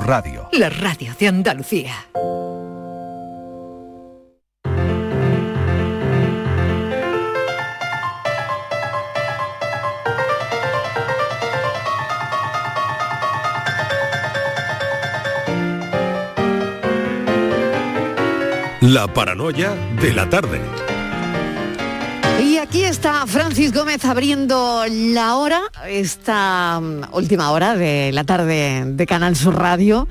Sur Radio. La radio de Andalucía. La paranoia de la tarde. Y aquí está Francis Gómez abriendo la hora, esta mm, última hora de la tarde de Canal Sur Radio.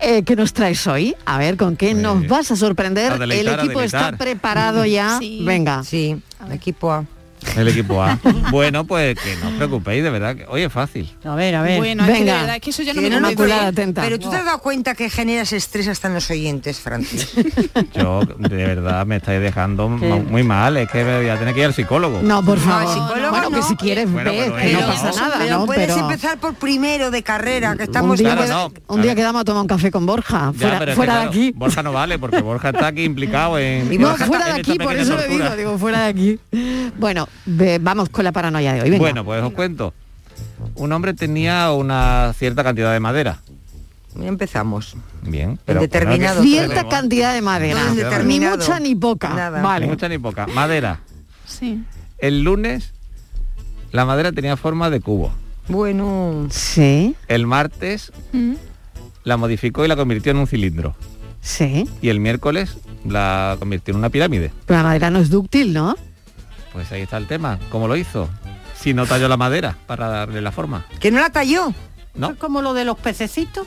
Eh, ¿Qué nos traes hoy? A ver, ¿con qué nos vas a sorprender? a deleitar, El equipo está preparado ya. Venga. Sí, el equipo A. El equipo A. bueno, pues que no os preocupéis, de verdad. que Hoy es fácil. A ver, a ver. Bueno, es que de verdad, es que eso ya no me convence. Inmaculada, atenta. Pero tú te has dado cuenta que generas estrés hasta en los oyentes, Francis. Yo, de verdad, me estáis dejando mu- muy mal. Es que voy a tener que ir al psicólogo. No, por No, favor. psicólogo bueno, que no. si quieres Bueno, ves, pero que no pasa no. nada, Pero ¿no? puedes Pero empezar por primero de carrera, que un estamos... día, Claro, queda- no, un día quedamos a tomar un café con Borja, Ya, fuera, pero es que, fuera claro, de aquí. Borja no vale, porque Borja está aquí implicado en... No, Borja fuera de aquí, por eso le digo, digo, fuera de aquí. Bueno, vamos con la paranoia de hoy. Venga. Bueno, pues os cuento. Un hombre tenía una cierta cantidad de madera. Empezamos. Bien. Pero bueno, que- Cierta tenemos- cantidad de madera. No, ni mucha ni poca. Nada. Ni mucha ni poca. Madera. Sí. El lunes la madera tenía forma de cubo. Bueno... Sí, El martes la modificó y la convirtió en un cilindro. sí. Y el miércoles la convirtió en una pirámide. Pero la madera no es dúctil, ¿no? Pues ahí está el tema. ¿Cómo lo hizo? Si no talló la madera para darle la forma. ¿Que no la talló? ¿No? como lo de los pececitos.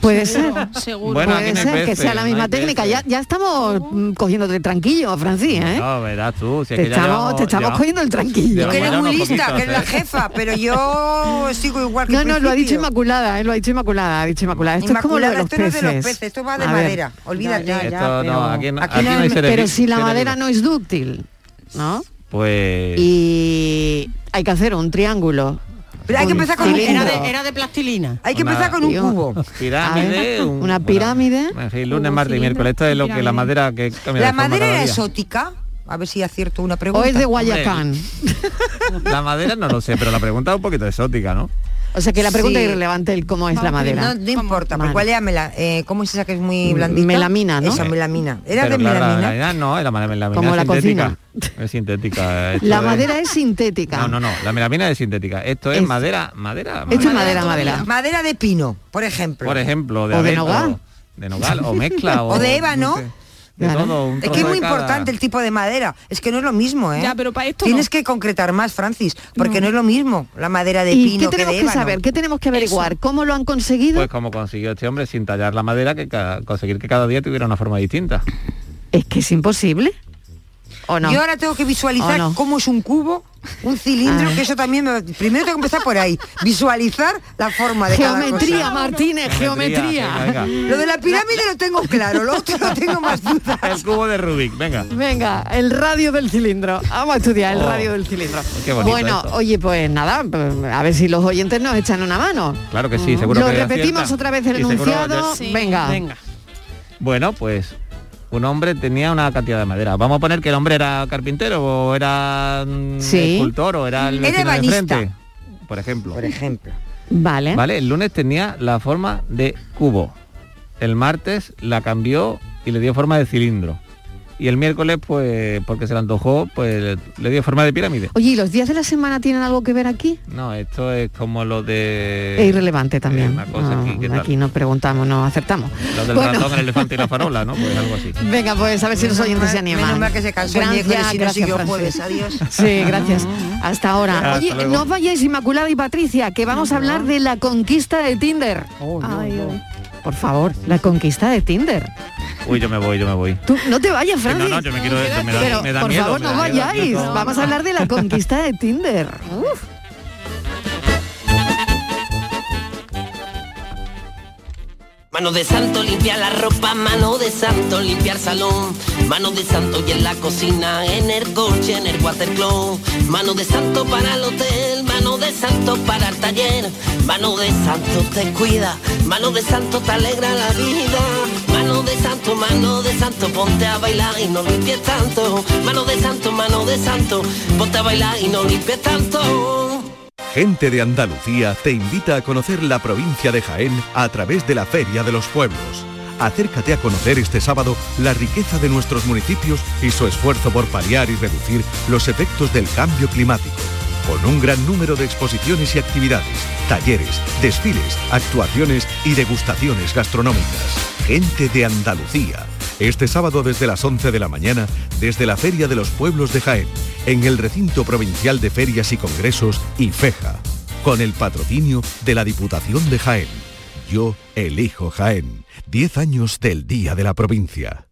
Puede ser. Seguro. Bueno, Puede no ser que peces, sea la no misma hay técnica. Ya, peces. ya estamos mm, cogiéndote tranquillo, Francis, ¿eh? No, verás tú. Si es te, que estamos, llevamos- te estamos llevamos- cogiendo el tranquillo. Que eres muy lista, poquitos, que eres la ¿eh? jefa, pero yo sigo igual que No, no, lo ha dicho principio. Inmaculada, ¿eh? lo ha dicho Inmaculada, ha dicho Inmaculada. Esto es como lo de Inmaculada, los esto no es peces. de los peces, esto va de A ver, madera. Olvídate. Ya, ya. Esto no, pero- aquí, no- aquí aquí no no hay Pero si la madera no es dúctil, ¿no? Pues... Y hay que hacer un triángulo. Pero hay que empezar con un. Era de, era de plastilina. Hay que Una- empezar con un cubo. Pirámide. Un- una pirámide. en fin, lunes, martes y miércoles. Esto es lo que la madera que cambia ¿La madera era exótica? A ver si acierto una O pregunta. es de Guayacán. La madera no lo sé, pero la pregunta es un poquito exótica, ¿no? O sea que la pregunta Sí. es irrelevante el cómo es la madera. No, no importa, Vale. pero ¿cuál era mela- eh, ¿Cómo es esa que es muy blandita? Melamina, ¿no? Esa melamina. ¿Era Pero de claro, la melamina? realidad no, es la melamina Como es la sintética. Es sintética. La madera es sintética. No, no, no, la melamina es sintética. Esto es, Es- madera, madera. Esto es madera. madera, madera. De pino, por ejemplo. Por ejemplo, de O de nogal. De nogal, o mezcla. O, O de ébano. sé, De Claro. todo, un Es que es muy cada- importante el tipo de madera. Es que no es lo mismo, ¿eh? Ya, pero para esto Tienes no. que concretar más, Francis, porque no. es lo mismo la madera de ¿Y pino qué que tenemos de que, saber? ¿Qué tenemos que averiguar? ¿Cómo lo han conseguido? Pues como consiguió este hombre sin tallar la madera, que conseguir que cada día tuviera una forma distinta. Es que es imposible. ¿O no? Yo ahora tengo que visualizar cómo es un cubo, un cilindro, que eso también me... Primero tengo que empezar por ahí, visualizar la forma de cada Geometría, cosa. Martínez, geometría. Venga, venga. Lo de la pirámide lo tengo claro, lo otro no tengo más dudas. El cubo de Rubik, venga. Venga, el radio del cilindro. Vamos a estudiar el Oh, radio del cilindro. qué bonito bueno, esto. oye, pues nada, a ver si los oyentes nos echan una mano. Claro que sí, seguro Lo que repetimos acierta. otra vez el Y seguro enunciado. Venga. Venga. Bueno, pues un hombre tenía una cantidad de madera. Vamos a poner que el hombre era carpintero o era mm, Sí. escultor o era el Era vecino de frente, por ejemplo. Por ejemplo. Vale. Vale, el lunes tenía la forma de cubo. El martes la cambió y le dio forma de cilindro. Y el miércoles, pues, porque se le antojó, pues le dio forma de pirámide. Oye, ¿y los días de la semana tienen algo que ver aquí? No, esto es como lo de... es irrelevante también. una cosa No, aquí, ¿qué tal? aquí no preguntamos, no acertamos. Lo del Bueno. ratón, el elefante y la farola, ¿no? Pues algo así. Venga, pues a ver si los oyentes se animan. Menos mal que se cansó el Gracias, miércoles y no gracias, Francis. jueves. Adiós. Sí, gracias. Hasta ahora. Oye, no os vayáis Inmaculada y Patricia, que vamos a hablar de la conquista de Tinder. Ay, ay. Por favor, la conquista de Tinder. Uy, yo me voy, yo me voy. Tú no te vayas, Francis. no, no, yo me quiero... Me da, Pero me da por miedo, favor me no da miedo. vayáis. Vamos a hablar de la conquista de Tinder. Uf. Mano de santo limpia la ropa, mano de santo limpiar salón, mano de santo y en la cocina, en el coche, en el watercloak, mano de santo para el hotel, mano de santo para el taller, mano de santo te cuida, mano de santo te alegra la vida, de santo, mano de santo, ponte a bailar y no limpies tanto, mano de santo, mano de santo, ponte a bailar y no limpies tanto. Gente de Andalucía te invita a conocer la provincia de Jaén a través de la Feria de los Pueblos. Acércate a conocer este sábado la riqueza de nuestros municipios y su esfuerzo por paliar y reducir los efectos del cambio climático. Con un gran número de exposiciones y actividades, talleres, desfiles, actuaciones y degustaciones gastronómicas. Gente de Andalucía. Este sábado desde las 11 de la mañana, desde la Feria de los Pueblos de Jaén, en el recinto provincial de ferias y congresos IFEJA, con el patrocinio de la Diputación de Jaén. Yo elijo Jaén. 10 años del Día de la Provincia.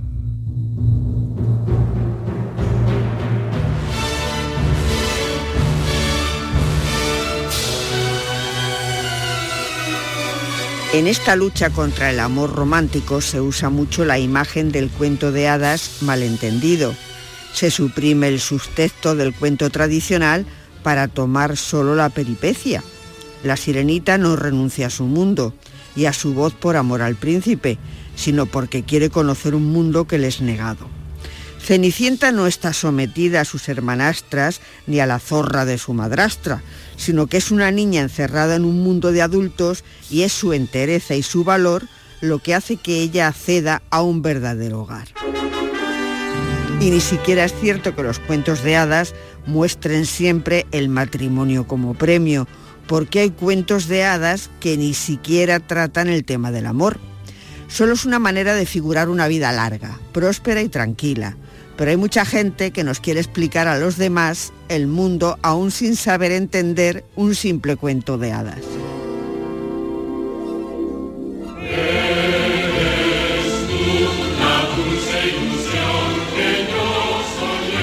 En esta lucha contra el amor romántico se usa mucho la imagen del cuento de hadas malentendido. Se suprime el subtexto del cuento tradicional para tomar solo la peripecia. La sirenita no renuncia a su mundo y a su voz por amor al príncipe, sino porque quiere conocer un mundo que le es negado. Cenicienta no está sometida a sus hermanastras ni a la zorra de su madrastra, sino que es una niña encerrada en un mundo de adultos y es su entereza y su valor lo que hace que ella acceda a un verdadero hogar. Y ni siquiera es cierto que los cuentos de hadas muestren siempre el matrimonio como premio, porque hay cuentos de hadas que ni siquiera tratan el tema del amor. Solo es una manera de figurar una vida larga, próspera y tranquila, pero hay mucha gente que nos quiere explicar a los demás el mundo aún sin saber entender un simple cuento de hadas.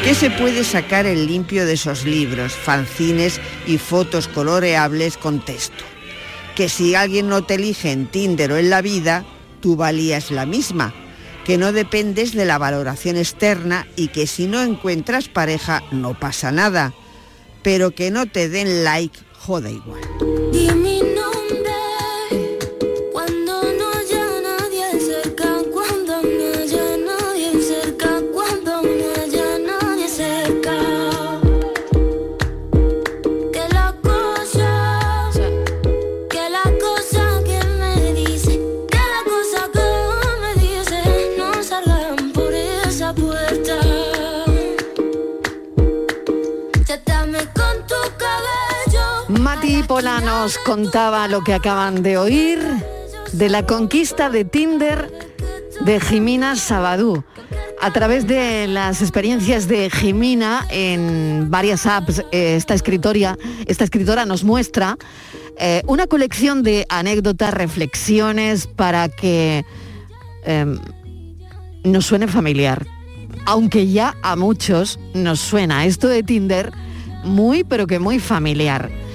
¿Qué se puede sacar en limpio de esos libros, fanzines y fotos coloreables con texto? Que si alguien no te elige en Tinder o en la vida, tu valía es la misma, que no dependes de la valoración externa y que si no encuentras pareja no pasa nada, pero que no te den like joda igual. Pola nos contaba lo que acaban de oír de la conquista de Tinder de Jimina Sabadú. A través de las experiencias de Jimina en varias apps, eh, esta, escritoria, esta escritora nos muestra eh, una colección de anécdotas, reflexiones para que em, nos suene familiar. Aunque ya a muchos nos suena esto de Tinder muy, pero que muy familiar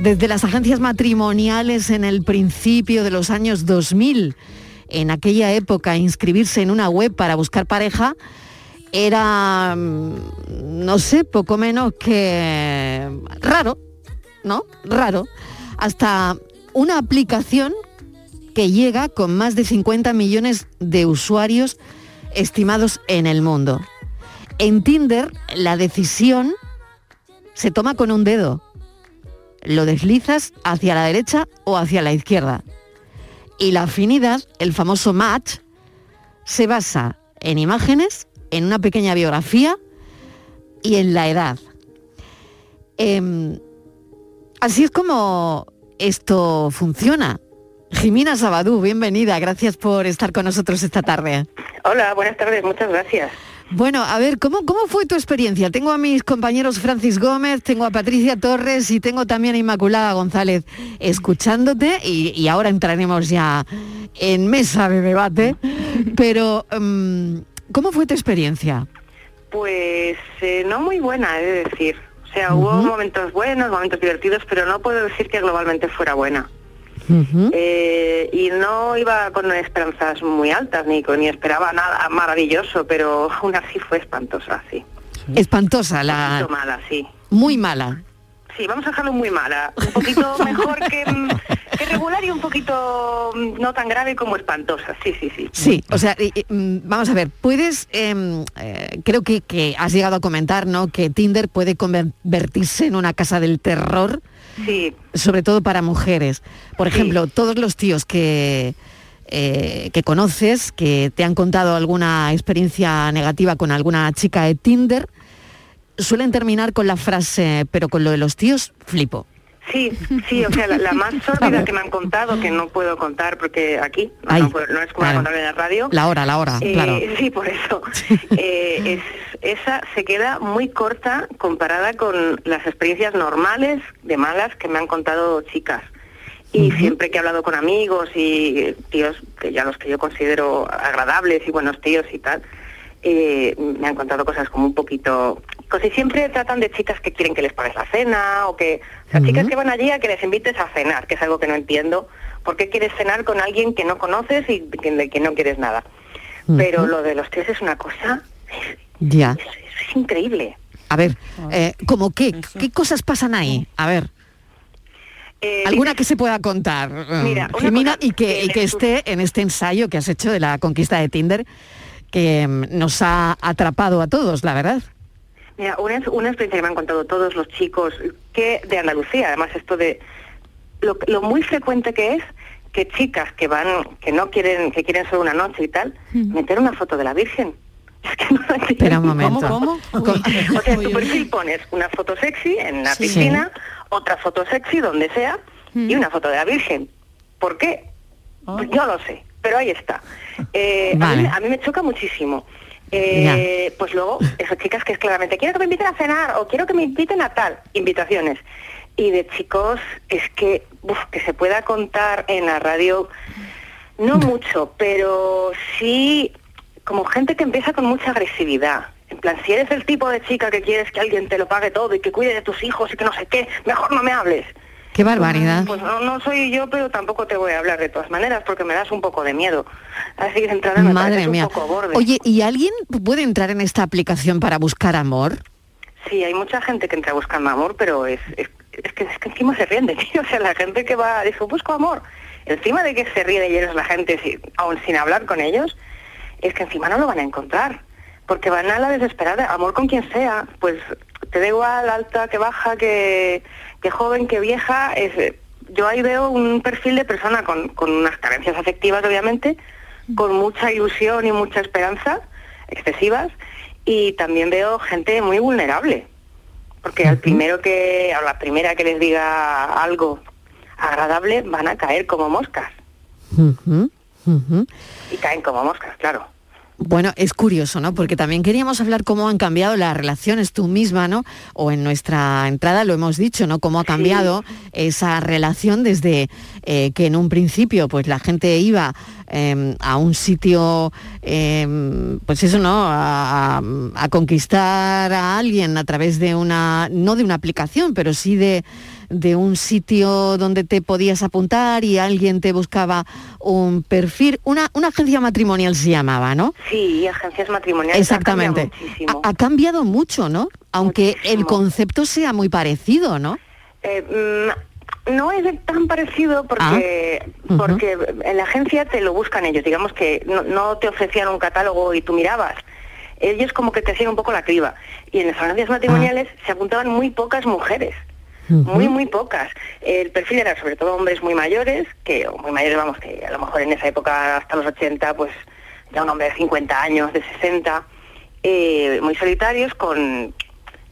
desde las agencias matrimoniales en el principio de los años 2000. En aquella época inscribirse en una web para buscar pareja era, mm, no sé, poco menos que raro, ¿no? Raro. Hasta una aplicación que llega con más de 50 millones de usuarios estimados en el mundo. En Tinder la decisión se toma con un dedo lo deslizas hacia la derecha o hacia la izquierda. Y la afinidad, el famoso match, se basa en imágenes, en una pequeña biografía y en la edad. Em, así es como esto funciona. Jimina Sabadú, bienvenida, gracias por estar con nosotros esta tarde. Hola, buenas tardes, muchas gracias. Bueno, a ver, ¿cómo, ¿cómo fue tu experiencia? Tengo a mis compañeros Francis Gómez, tengo a Patricia Torres y tengo también a Inmaculada González escuchándote y, ahora entraremos ya en mesa de debate. Pero, mm, ¿cómo fue tu experiencia? Pues eh, no muy buena, he de decir. O sea, hubo momentos buenos, momentos divertidos, pero no puedo decir que globalmente fuera buena. Eh, y no iba con esperanzas muy altas ni, con- ni esperaba nada maravilloso, pero aún así fue espantosa, sí. Espantosa, Un la poquito mala, sí. muy mala. Sí, vamos a dejarlo muy mala. Un poquito mejor que, mm, que regular y un poquito mm, no tan grave como espantosa. Sí, sí, sí. Sí, o sea, y- y, mm, vamos a ver, puedes, em, eh, creo que, que has llegado a comentar, ¿no? Que Tinder puede convertirse en una casa del terror, Sí, sobre todo para mujeres. Por Sí. ejemplo, todos los tíos que, eh, que conoces, que te han contado alguna experiencia negativa con alguna chica de Tinder, suelen terminar con la frase, pero con lo de los tíos, flipo. Sí, sí. O sea, la, la más sórdida que me han contado, que no puedo contar porque aquí no, Ay, no puedo- no es como claro. contar en la radio. La hora, la hora, Eh, claro. Sí, por eso. Eh, es- esa se queda muy corta comparada con las experiencias normales de malas que me han contado chicas. Y siempre que he hablado con amigos y tíos, que ya los que yo considero agradables y buenos tíos y tal, eh, me han contado cosas como un poquito... Casi siempre tratan de chicas que quieren que les pagues la cena o que... O sea, chicas que van allí a que les invites a cenar, que es algo que no entiendo. ¿Por qué quieres cenar con alguien que no conoces y que, de que no quieres nada? Pero lo de los tíos es una cosa... Ya. Es, es increíble. A ver, eh, ¿cómo qué? ¿Qué cosas pasan ahí? A ver, Eh, alguna que se pueda contar, eh, Mira, cosa, y que, y que esté en este ensayo que has hecho de la conquista de Tinder, que mm, nos ha atrapado a todos, la verdad. Mira, una, una experiencia que me han contado todos los chicos que de Andalucía, además esto de lo, lo muy frecuente que es que chicas que van, que no quieren, que quieren solo una noche y tal, meter una foto de la Virgen. Es que no. Espera un momento. ¿Cómo, cómo? O sea, en tu perfil pones una foto sexy en la Sí. piscina, otra foto sexy donde sea y una foto de la Virgen. ¿Por qué? Pues yo lo sé, pero ahí está. Eh, a, Vale. mí, a mí me choca muchísimo. Eh, pues luego, esas chicas que es claramente, quiero que me inviten a cenar o quiero que me inviten a tal, invitaciones. Y de chicos, es que, uf, que se pueda contar en la radio, no mucho, pero sí como gente que empieza con mucha agresividad. En plan, si eres el tipo de chica que quieres que alguien te lo pague todo y que cuide de tus hijos y que no sé qué, mejor no me hables. Qué barbaridad. Pues no, no soy yo, pero tampoco te voy a hablar de todas maneras porque me das un poco de miedo. Así que de entrada me Madre mía. un poco borde. Oye, ¿y alguien puede entrar en esta aplicación para buscar amor? Sí, hay mucha gente que entra buscando amor, pero es, es, es que, es que encima se ríen de ti. O sea, la gente que va, dice, busco amor. Encima de que se ríe de ellos la gente, si- aún sin hablar con ellos, es que encima no lo van a encontrar. Porque van a la desesperada, amor con quien sea. Pues te da igual alta que baja, que, que joven, que vieja. Es, yo ahí veo un perfil de persona con, con unas carencias afectivas, obviamente, con mucha ilusión y mucha esperanza, excesivas, y también veo gente muy vulnerable. Porque al primero que, a la primera que les diga algo agradable, van a caer como moscas. Y caen como moscas, claro. Bueno, es curioso, ¿no? Porque también queríamos hablar cómo han cambiado las relaciones tú misma, ¿no? O en nuestra entrada lo hemos dicho, ¿no? Cómo ha cambiado esa relación desde eh, que en un principio, pues la gente iba eh, a un sitio, eh, pues eso, ¿no? A conquistar a alguien a través de una, no de una aplicación, pero sí de de un sitio donde te podías apuntar y alguien te buscaba un perfil, una, una agencia matrimonial se llamaba, ¿no? Sí, agencias matrimoniales. Exactamente. ha cambiado. Ha, mucho, ¿no? Aunque el concepto sea muy parecido, ¿no? Eh, mm, no es tan parecido porque, Ah. Porque en la agencia te lo buscan ellos. Digamos que no, no te ofrecían un catálogo y tú mirabas. Ellos como que te hacían un poco la criba. Y en las agencias matrimoniales se apuntaban muy pocas mujeres. Muy, muy pocas. El perfil era sobre todo hombres muy mayores, que o muy mayores, vamos, que a lo mejor en esa época, hasta los 80, pues ya un hombre de 50 años, de 60, eh, muy solitarios, con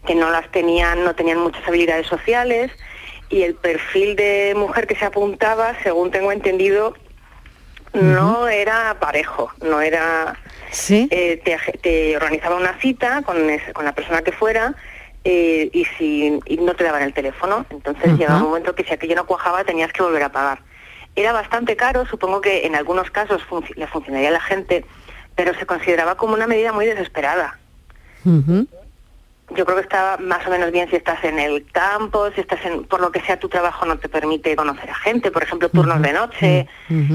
que no las tenían, no tenían muchas habilidades sociales, y el perfil de mujer que se apuntaba, según tengo entendido, no era parejo, no era Sí. eh, te, te organizaba una cita con, ese- con la persona que fuera eh, y, si, y no te daban el teléfono. Entonces Ajá. llegaba un momento que si aquello no cuajaba tenías que volver a pagar. Era bastante caro, supongo que en algunos casos func- le funcionaría a la gente, pero se consideraba como una medida muy desesperada. Yo creo que está más o menos bien si estás en el campo, si estás en, por lo que sea tu trabajo no te permite conocer a gente, por ejemplo, turnos de noche,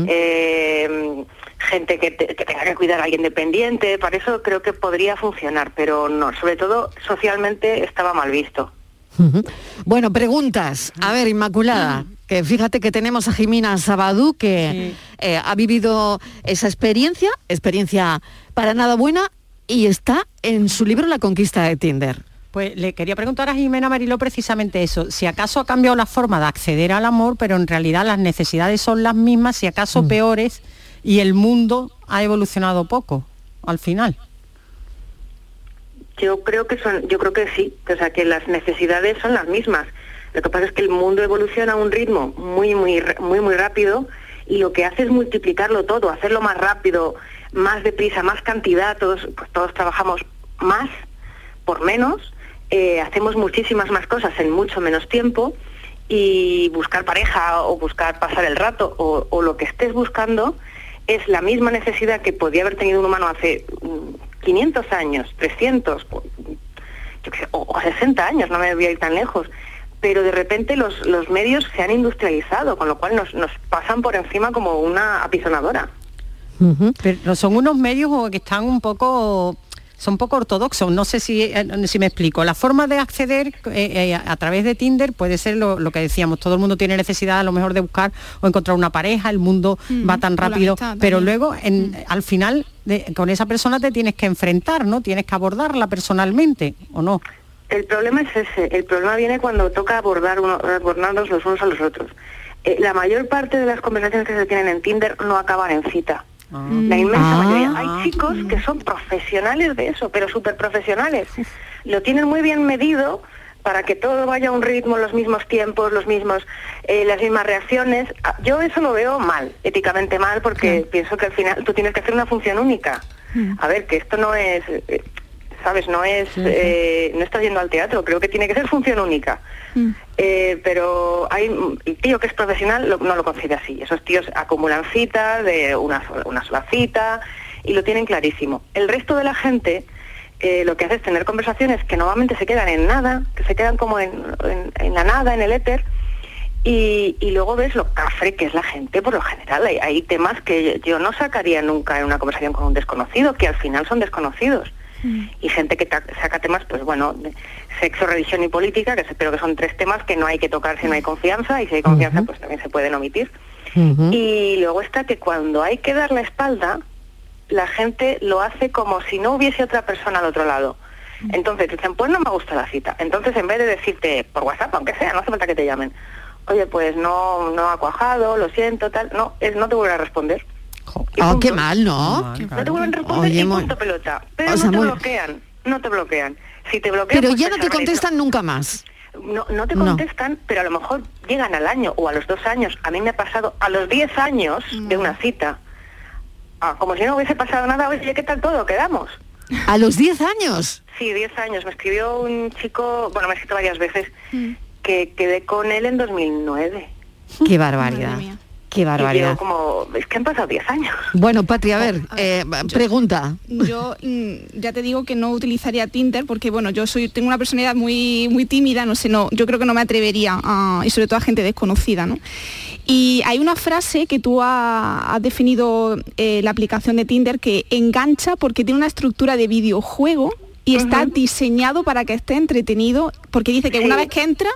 eh, gente que, te- que tenga que cuidar a alguien dependiente, para eso creo que podría funcionar, pero no, sobre todo socialmente estaba mal visto. Bueno, preguntas. A ver, Inmaculada, que fíjate que tenemos a Jimena Sabadú, que eh, ha vivido esa experiencia, experiencia para nada buena, y está en su libro La conquista de Tinder. Pues le quería preguntar a Jimena Mariló precisamente eso, si acaso ha cambiado la forma de acceder al amor, pero en realidad las necesidades son las mismas, si acaso peores, y el mundo ha evolucionado poco al final. Yo creo que son, yo creo que sí, o sea que las necesidades son las mismas. Lo que pasa es que el mundo evoluciona a un ritmo muy, muy, muy, muy rápido y lo que hace es multiplicarlo todo, hacerlo más rápido, más deprisa, más cantidad. Todos, pues todos trabajamos más por menos, eh, hacemos muchísimas más cosas en mucho menos tiempo y buscar pareja o buscar pasar el rato o, o lo que estés buscando es la misma necesidad que podía haber tenido un humano hace mm, 500 años, 300, o- yo qué sé, o, o 60 años, no me voy a ir tan lejos. Pero de repente los, los medios se han industrializado, con lo cual nos, nos pasan por encima como una apisonadora. Pero son unos medios que están un poco son poco ortodoxos. No sé si, eh, si me explico. La forma de acceder eh, eh, a través de Tinder puede ser lo, lo que decíamos. Todo el mundo tiene necesidad a lo mejor de buscar o encontrar una pareja. El mundo Mm, va tan rápido. amistad Pero también. luego, en- al final, de- con esa persona te tienes que enfrentar, ¿no? Tienes que abordarla personalmente, ¿o no? El problema es ese. El problema viene cuando toca abordar uno, abordarnos los unos a los otros. Eh, la mayor parte de las conversaciones que se tienen en Tinder no acaban en cita. La inmensa Ah. mayoría. Hay chicos que son profesionales de eso, pero súper profesionales. Lo tienen muy bien medido para que todo vaya a un ritmo, los mismos tiempos, los mismos, eh, las mismas reacciones. Ah, Yo eso lo veo mal, éticamente mal, porque pienso que al final tú tienes que hacer una función única. A ver, que esto no es, eh, sabes, no es, eh, no estás yendo al teatro, creo que tiene que ser función única. Eh, pero hay el tío que es profesional lo- no lo concibe así. Esos tíos acumulan citas de una sola, una sola cita y lo tienen clarísimo. El resto de la gente eh, lo que hace es tener conversaciones que normalmente se quedan en nada, que se quedan como en, en- en la nada, en el éter, y, y luego ves lo cafre que es la gente por lo general. Hay, hay temas que yo no sacaría nunca en una conversación con un desconocido, que al final son desconocidos y gente que saca temas, pues bueno, de sexo, religión y política, que se- pero que son tres temas que no hay que tocar si no hay confianza, y si hay confianza, pues también se pueden omitir. Y luego está que cuando hay que dar la espalda, la gente lo hace como si no hubiese otra persona al otro lado. Entonces dicen, pues no me gusta la cita. Entonces en vez de decirte por WhatsApp, aunque sea, no hace falta que te llamen, oye, pues no, no ha cuajado, lo siento, tal, no, es, no te vuelvo a responder. Oh, qué mal, ¿no? No te vuelven a responder Oye, y punto pelota. Pero O sea, no te muy- bloquean, no te bloquean. Si te bloquean, Pero pues ya te no te contestan nunca más. No, no te No. contestan, pero a lo mejor llegan al año o a los dos años. A mí me ha pasado a los 10 años de una cita. Ah, como si no hubiese pasado nada, oye, ¿qué tal todo? ¿Quedamos? A los 10 años. Sí, 10 años. Me escribió un chico, bueno, me ha escrito varias veces, que quedé con él en 2009. Qué barbaridad. Qué Y barbaridad. como, es que han pasado 10 años. Bueno, Patria, a ver, eh, pregunta. Yo mm, ya te digo que no utilizaría Tinder porque bueno, yo soy tengo una personalidad muy muy tímida, no sé, no, yo creo que no me atrevería a, y sobre todo a gente desconocida, ¿no? Y hay una frase que tú ha- has definido eh, la aplicación de Tinder que engancha porque tiene una estructura de videojuego y está diseñado para que esté entretenido, porque dice que una vez que entra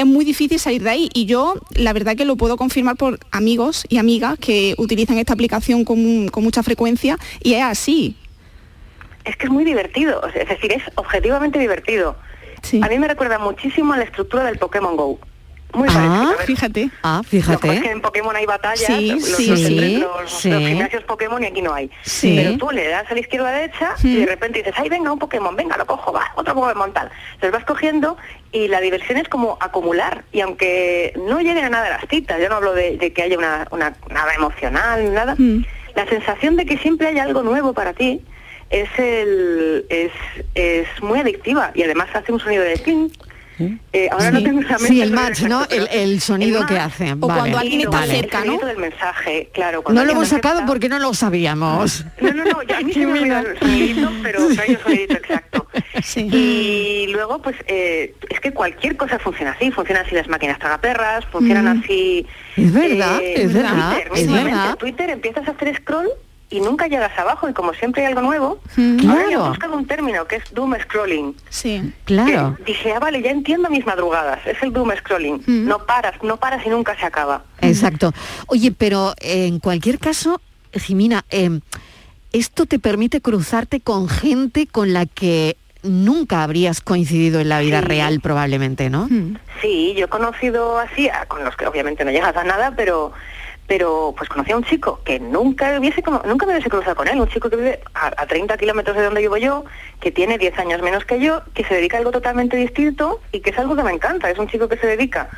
es muy difícil salir de ahí y yo la verdad que lo puedo confirmar por amigos y amigas que utilizan esta aplicación con, con mucha frecuencia y es así. Es que es muy divertido, es decir, es objetivamente divertido. A mí me recuerda muchísimo a la estructura del Pokémon Go. Muy Ah, fíjate. Ah, Lo que pasa es que fíjate. en Pokémon hay batallas, Sí, los, sí, los- sí, los- sí. los gimnasios Pokémon y aquí no hay. Pero tú le das a la izquierda a la derecha y de repente dices, ay, venga, un Pokémon, venga, lo cojo, va, otro Pokémon tal. Los vas cogiendo y la diversión es como acumular. Y aunque no lleguen a nada las citas, yo no hablo de, de que haya una, una- nada emocional, nada, la sensación de que siempre hay algo nuevo para ti es, el, es, es muy adictiva y además hace un sonido de cling. Eh, ahora no Sí. tengo en la mente Sí, el sonido match, ¿no? El, el sonido el que hace. O vale, cuando alguien está vale. cerca, El ¿no? sonido del mensaje, claro. No lo hemos sacado porque no lo sabíamos. No, no, no, ya a mí se me el sonidito, pero no hay un sonidito exacto. Y luego, pues, eh, es que cualquier cosa funciona así. Funcionan así las máquinas tragaperras, funcionan Mm. así... Es verdad, eh, es verdad, Twitter, es verdad. Twitter empiezas a hacer scroll y nunca llegas abajo y como siempre hay algo nuevo, Mm. ahora Claro. he buscado un término que es doom scrolling. Sí. Claro. Que dije, ah, vale, ya entiendo mis madrugadas, es el doom scrolling. No paras, no paras y nunca se acaba. Exacto. Oye, pero eh, en cualquier caso, Jimina, eh, esto te permite cruzarte con gente con la que nunca habrías coincidido en la vida Sí. real probablemente, ¿no? Sí, yo he conocido así, con los que obviamente no llegas a nada, pero pero pues conocí a un chico que nunca hubiese nunca me hubiese cruzado con él, un chico que vive a, a 30 kilómetros de donde vivo yo, que tiene 10 años menos que yo, que se dedica a algo totalmente distinto y que es algo que me encanta. Es un chico que se dedica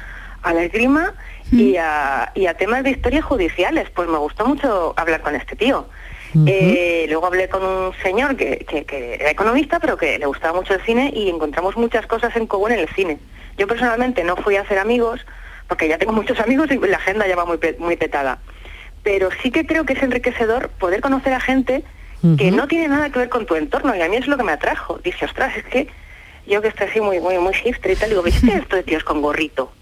a la esgrima y, a, y a temas de historias judiciales. Pues me gustó mucho hablar con este tío. Eh, luego hablé con un señor que, que- que era economista, pero que le gustaba mucho el cine y encontramos muchas cosas en común en el cine. Yo personalmente no fui a hacer amigos, porque ya tengo muchos amigos y la agenda ya va muy, muy petada. Pero sí que creo que es enriquecedor poder conocer a gente que no tiene nada que ver con tu entorno y a mí es lo que me atrajo. Dije, ostras, es que yo que estoy así muy, muy, muy hipster y tal, digo, ¿viste esto de tíos con gorrito?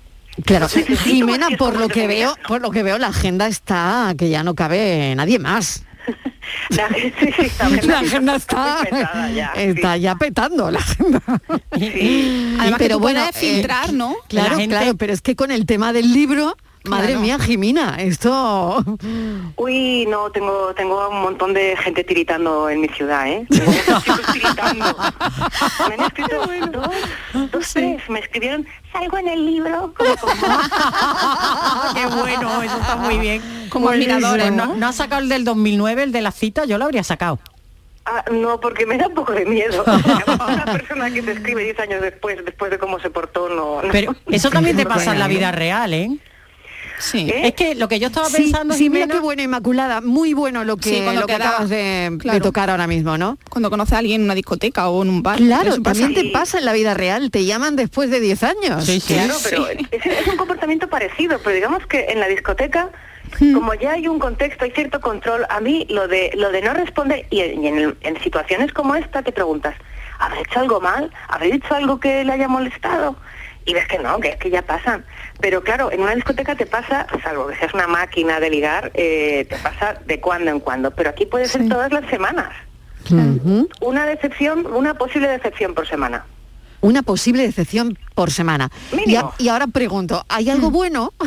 Claro, Jimena, por lo que veo, por lo que veo, la agenda está que ya no cabe nadie más. La, sí, sí, la agenda, La agenda está, petada ya, está ya petando la agenda. Además que tú puedes filtrar, ¿no? Claro, La gente- claro, pero es que con el tema del libro, madre Claro. mía, Jimina, esto Uy, no, tengo tengo un montón de gente tiritando en mi ciudad, ¿eh? Tiritando. Me han escrito dos, dos, tres. Me escribieron, salgo en el libro. Como, como- Qué bueno, eso está muy bien. Como Buenísimo. admiradores, ¿no? ¿no? ¿No has sacado el del 2009, el de la cita? Yo lo habría sacado. Ah, no, porque me da un poco de miedo. Una persona que te escribe 10 años después, después de cómo se portó, no... no. Pero eso también te pasa en la vida real, ¿eh? Sí. Es que lo que yo estaba Sí, pensando, sí, mira Jimena, qué bueno, Inmaculada, muy bueno lo que, Sí, cuando lo que acabas de, tocar ahora mismo, ¿no? Cuando conoces a alguien en una discoteca o en un bar. Claro, pasa. también te pasa en la vida real, te llaman después de 10 años. Sí, sí. Claro, pero es, es un comportamiento parecido, pero digamos que en la discoteca, como ya hay un contexto, hay cierto control, a mí lo de lo de no responder, y, en, y en el- en situaciones como esta te preguntas, ¿habré hecho algo mal? ¿Habré dicho algo que le haya molestado? Y ves que no, que es que ya pasan. Pero claro, en una discoteca te pasa, salvo que seas una máquina de ligar, eh, te pasa de cuando en cuando, pero aquí puede ser todas las semanas. Una decepción, una posible decepción por semana. Una posible decepción por semana. Y, a- Mínimo. y ahora pregunto, ¿hay algo bueno?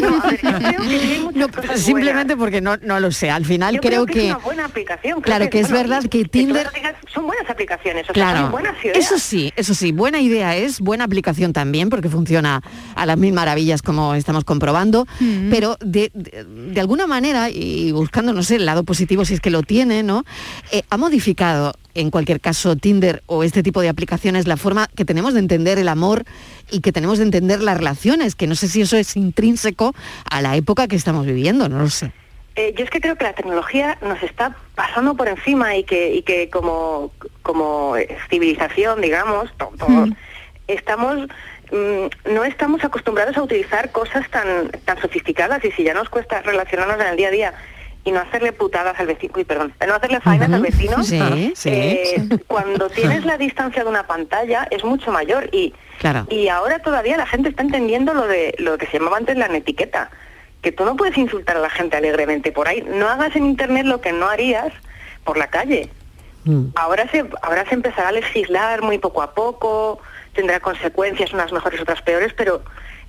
No, a ver, yo creo que sí hay muchas No, cosas simplemente porque no, no lo sé. Al final Yo creo, que, es una buena aplicación. creo Claro que es bueno, verdad que Tinder- son buenas aplicaciones, o sea, Claro, son buenas ideas. eso sí, eso sí, buena idea es, buena aplicación también, porque funciona a las mil maravillas como estamos comprobando, pero de, de- de alguna manera, y buscando, no sé, el lado positivo si es que lo tiene, ¿no? Eh, ha modificado, en cualquier caso, Tinder o este tipo de aplicaciones, la forma que tenemos de entender el amor y que tenemos de entender las relaciones, que no sé si eso es intrínseco a la época que estamos viviendo, no lo sé. Eh, yo es que creo que la tecnología nos está pasando por encima y que, y que como, como civilización, digamos, to- estamos mm, no estamos acostumbrados a utilizar cosas tan, tan sofisticadas y si ya nos cuesta relacionarnos en el día a día y no hacerle putadas al vecino, uy, perdón, no hacerle faenas al vecino, Sí, sí. eh, cuando tienes la distancia de una pantalla es mucho mayor y, Claro. y ahora todavía la gente está entendiendo lo de lo que se llamaba antes la netiqueta, que tú no puedes insultar a la gente alegremente por ahí, no hagas en internet lo que no harías por la calle. Mm. Ahora se ahora se empezará a legislar muy poco a poco, tendrá consecuencias unas mejores otras peores, pero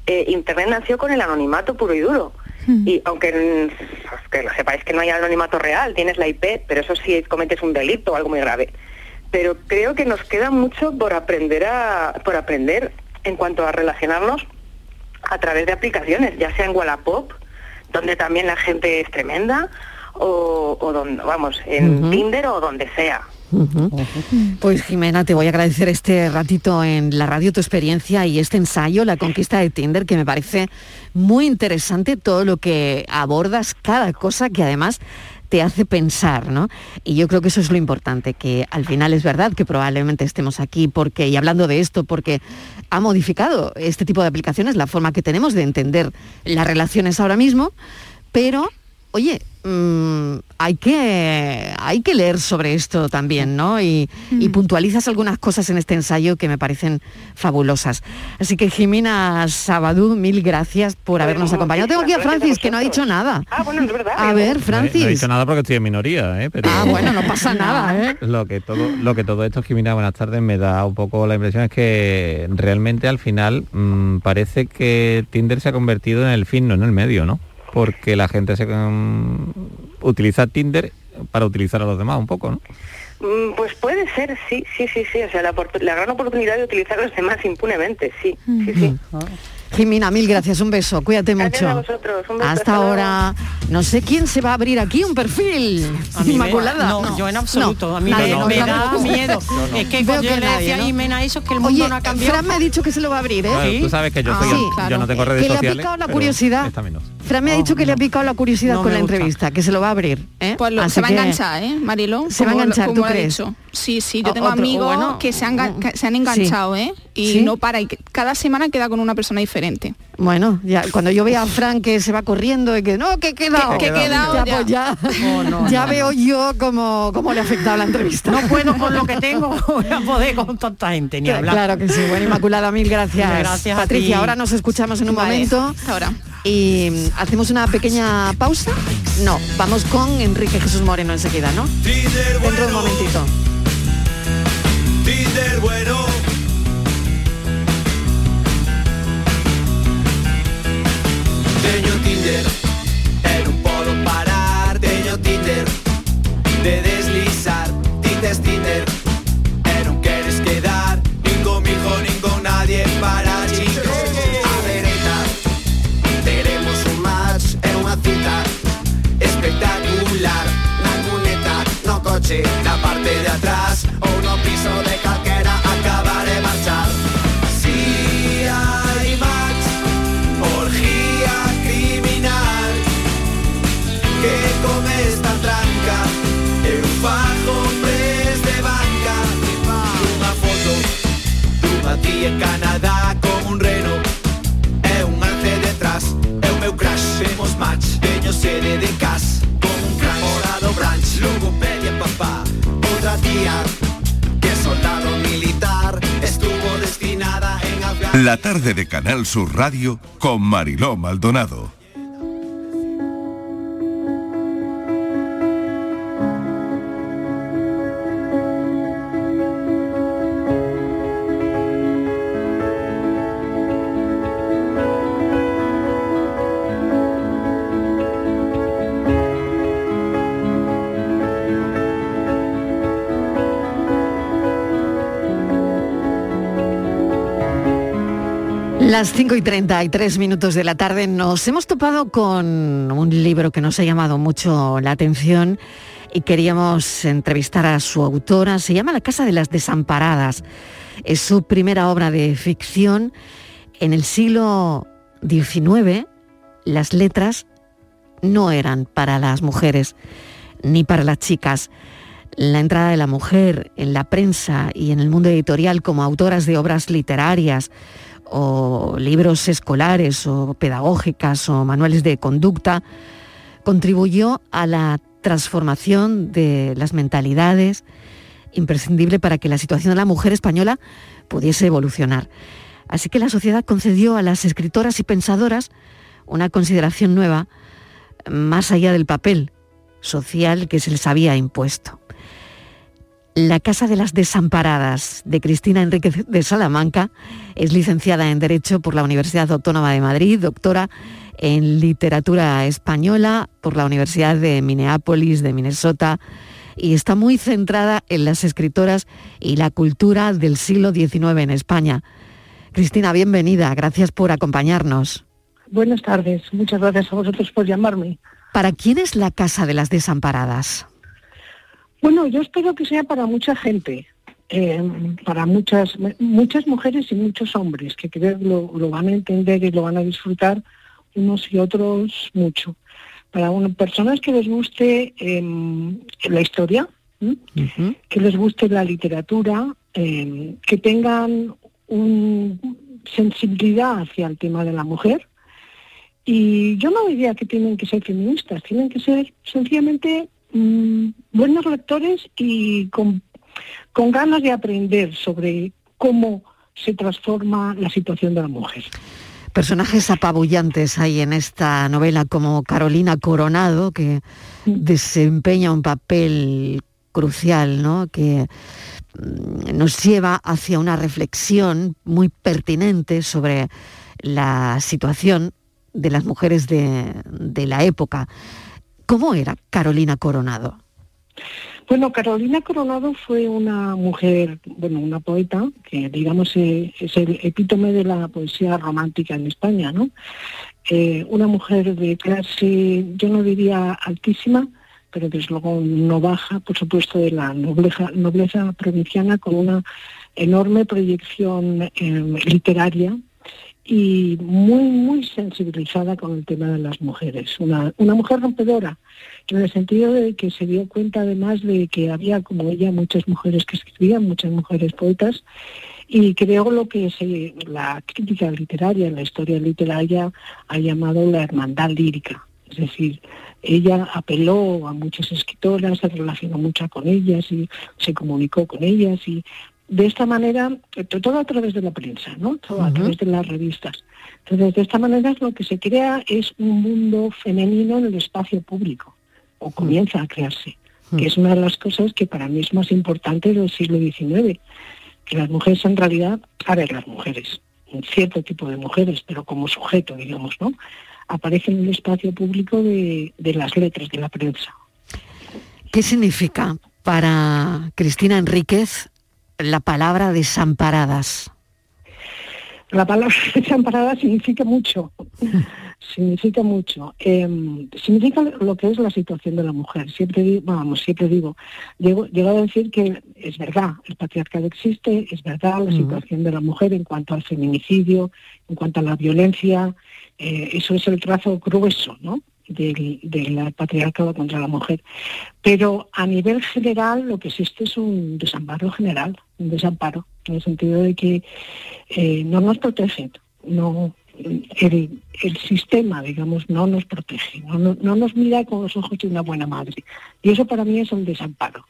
eh, internet nació con el anonimato puro y duro. Y aunque mm, que lo sepáis que no hay anonimato real, tienes la IP, pero eso sí cometes un delito o algo muy grave. Pero creo que nos queda mucho por aprender a por aprender en cuanto a relacionarnos a través de aplicaciones, ya sea en Wallapop, donde también la gente es tremenda, o, o donde, vamos, en Tinder o donde sea. Pues Jimena, te voy a agradecer este ratito en la radio, tu experiencia y este ensayo, la conquista de Tinder, que me parece muy interesante todo lo que abordas, cada cosa que además te hace pensar, ¿no? Y yo creo que eso es lo importante, que al final es verdad que probablemente estemos aquí porque, y hablando de esto, porque ha modificado este tipo de aplicaciones la forma que tenemos de entender las relaciones ahora mismo, pero, oye, mm, hay, que, hay que leer sobre esto también, ¿no? Y, y puntualizas algunas cosas en este ensayo que me parecen fabulosas. Así que Jimena Sabadú, mil gracias por habernos acompañado. Tengo aquí a Francis, que no ha dicho nada. Ah, bueno, es verdad. A ver, No he- Francis. No he dicho nada porque estoy en minoría, ¿eh? Pero... Ah, bueno, no pasa nada, ¿eh? Lo que todo, lo que todo esto, Jimena, buenas tardes, me da un poco la impresión es que realmente al final mm, parece que Tinder se ha convertido en el fin, no en el medio, ¿no? Porque la gente se mm, utiliza Tinder para utilizar a los demás un poco, ¿no? Mm, Pues puede ser, sí, sí, sí, sí. O sea, la, la gran oportunidad de utilizar a los demás impunemente, sí, sí, sí. Jimena, mil gracias, un beso, cuídate Gracias mucho. a vosotros, un beso, Hasta ahora, no sé quién se va a abrir aquí un perfil. A mí me- Inmaculada. no, yo en absoluto. No, a mí nadie, me, no, me yo da miedo. Es que Veo cuando yo que le nadie, decía ¿no? a Jimena eso, es que el mundo Oye, no ha cambiado. Fran me ha dicho que se lo va a abrir, ¿eh? Claro, tú sabes que yo, soy- Sí. yo no tengo redes que le ha sociales. picado la curiosidad. Fran me ha dicho que le ha picado la curiosidad No con la gusta. entrevista, que se lo va a abrir. ¿eh? Pues lo- se va a enganchar, ¿eh, Marilo? Se va a enganchar, como ¿tú crees? dicho. Sí, sí, yo tengo amigos bueno, que se han, mm, que se han enganchado, ¿eh? Y Sí. no para, y que cada semana queda con una persona diferente. Bueno, ya cuando yo vea a Fran que se va corriendo y que no, que he quedado, Que- he quedado, ya, ya. pues ya, Oh, no, ya no, veo yo cómo, cómo le ha afectado la entrevista. No puedo con lo que tengo, voy a poder con tanta gente ni hablar. Claro que sí. Bueno, Inmaculada, mil gracias. Gracias a Patricia, ti. ahora nos escuchamos en un Vale, momento. hasta ahora. Y mm, hacemos una pequeña pausa. No, vamos con Enrique Jesús Moreno enseguida, ¿no? Dentro de un momentito. En Canadá con un reno. É un alce detrás o meu crash temos match teño sede de cas. Con un crash morado branch Lugopedia papá. Outra tía que soldado militar. Estuvo destinada en Afganistán. La tarde de Canal Sur Radio con Mariló Maldonado. Las 5 y 33 minutos de la tarde nos hemos topado con un libro que nos ha llamado mucho la atención y queríamos entrevistar a su autora. Se llama La Casa de las Desamparadas. Es su primera obra de ficción. En el siglo XIX las letras no eran para las mujeres ni para las chicas. La entrada de la mujer en la prensa y en el mundo editorial como autoras de obras literarias o libros escolares o pedagógicas o manuales de conducta contribuyó a la transformación de las mentalidades imprescindible para que la situación de la mujer española pudiese evolucionar. Así que la sociedad concedió a las escritoras y pensadoras una consideración nueva más allá del papel social que se les había impuesto. La Casa de las Desamparadas de Cristina Enríquez de Salamanca es licenciada en Derecho por la Universidad Autónoma de Madrid, doctora en Literatura Española por la Universidad de Minneapolis, de Minnesota, y está muy centrada en las escritoras y la cultura del siglo XIX en España. Cristina, bienvenida, gracias por acompañarnos. Buenas tardes, muchas gracias a vosotros por llamarme. ¿Para quién es la Casa de las Desamparadas? Bueno, yo espero que sea para mucha gente, eh, para muchas muchas mujeres y muchos hombres, que creo que lo, lo van a entender y lo van a disfrutar unos y otros mucho. Para una, personas que les guste eh, la historia, que les guste la literatura, eh, que tengan un sensibilidad hacia el tema de la mujer. Y yo no diría que tienen que ser feministas, tienen que ser sencillamente mm, buenos lectores y con, con ganas de aprender sobre cómo se transforma la situación de la mujer. Personajes apabullantes hay en esta novela como Carolina Coronado, que desempeña un papel crucial, ¿no? que mm, nos lleva hacia una reflexión muy pertinente sobre la situación de las mujeres de, de la época. ¿Cómo era Carolina Coronado? Bueno, Carolina Coronado fue una mujer, bueno, una poeta que digamos eh, es el epítome de la poesía romántica en España, ¿no? Eh, una mujer de clase, yo no diría altísima, pero desde luego no baja, por supuesto, de la nobleza, nobleza provinciana con una enorme proyección eh, literaria y muy, muy sensibilizada con el tema de las mujeres. Una, una mujer rompedora, en el sentido de que se dio cuenta además de que había como ella muchas mujeres que escribían, muchas mujeres poetas, y creo lo que se, la crítica literaria, la historia literaria ha llamado la hermandad lírica. Es decir, ella apeló a muchas escritoras, se relacionó mucho con ellas y se comunicó con ellas y de esta manera, todo a través de la prensa, ¿no? Todo a través de las revistas. Entonces, de esta manera lo que se crea es un mundo femenino en el espacio público, o comienza a crearse, que es una de las cosas que para mí es más importante del siglo XIX, que las mujeres en realidad, a ver, las mujeres, un cierto tipo de mujeres, pero como sujeto, digamos, ¿no? Aparecen en el espacio público de, de las letras de la prensa. ¿Qué significa para Cristina Enríquez la palabra desamparadas? La palabra desamparada significa mucho, significa mucho. Em, significa lo que es la situación de la mujer. Siempre digo, vamos, siempre digo, llego, llego, a decir que es verdad, el patriarcado existe, es verdad la situación de la mujer en cuanto al feminicidio, en cuanto a la violencia, eh, eso es el trazo grueso, ¿no? Del, del, patriarcado contra la mujer. Pero a nivel general lo que existe es un desamparo general, un desamparo, en el sentido de que eh, no nos protegen, no, el, sistema, digamos, no nos protege, no nos mira con los ojos de una buena madre. Y eso para mí es un desamparo.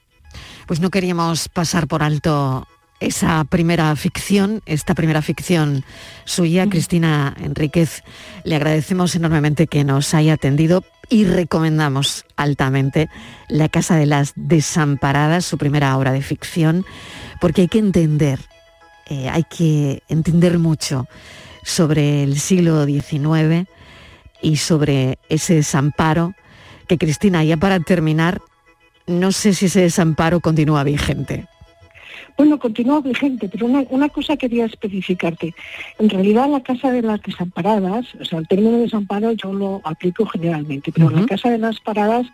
Pues no queríamos pasar por alto esa primera ficción, esta primera ficción suya, Cristina Enríquez. Le agradecemos enormemente que nos haya atendido y recomendamos altamente La Casa de las Desamparadas, su primera obra de ficción, porque hay que entender, eh, hay que entender mucho sobre el siglo XIX y sobre ese desamparo que Cristina, ya para terminar, no sé si ese desamparo continúa vigente. Bueno, continúa vigente, pero una, cosa quería especificarte. En realidad la Casa de las Desamparadas, o sea, el término desamparo yo lo aplico generalmente, pero la Casa de las Paradas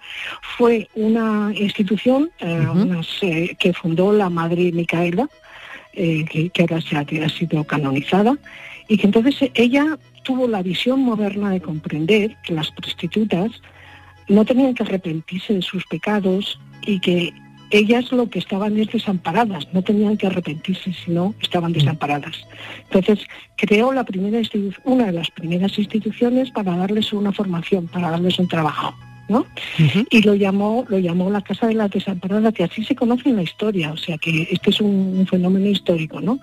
fue una institución eh, que fundó la Madre Micaela, eh, que, ahora se ha, sido canonizada, y que entonces ella tuvo la visión moderna de comprender que las prostitutas no tenían que arrepentirse de sus pecados y que ellas lo que estaban es desamparadas, no tenían que arrepentirse, sino estaban desamparadas. Entonces, creó la primera una de las primeras instituciones para darles una formación, para darles un trabajo. Y lo llamó, lo llamó la Casa de la Desamparada, que así se conoce en la historia, o sea que este es un, fenómeno histórico, ¿no?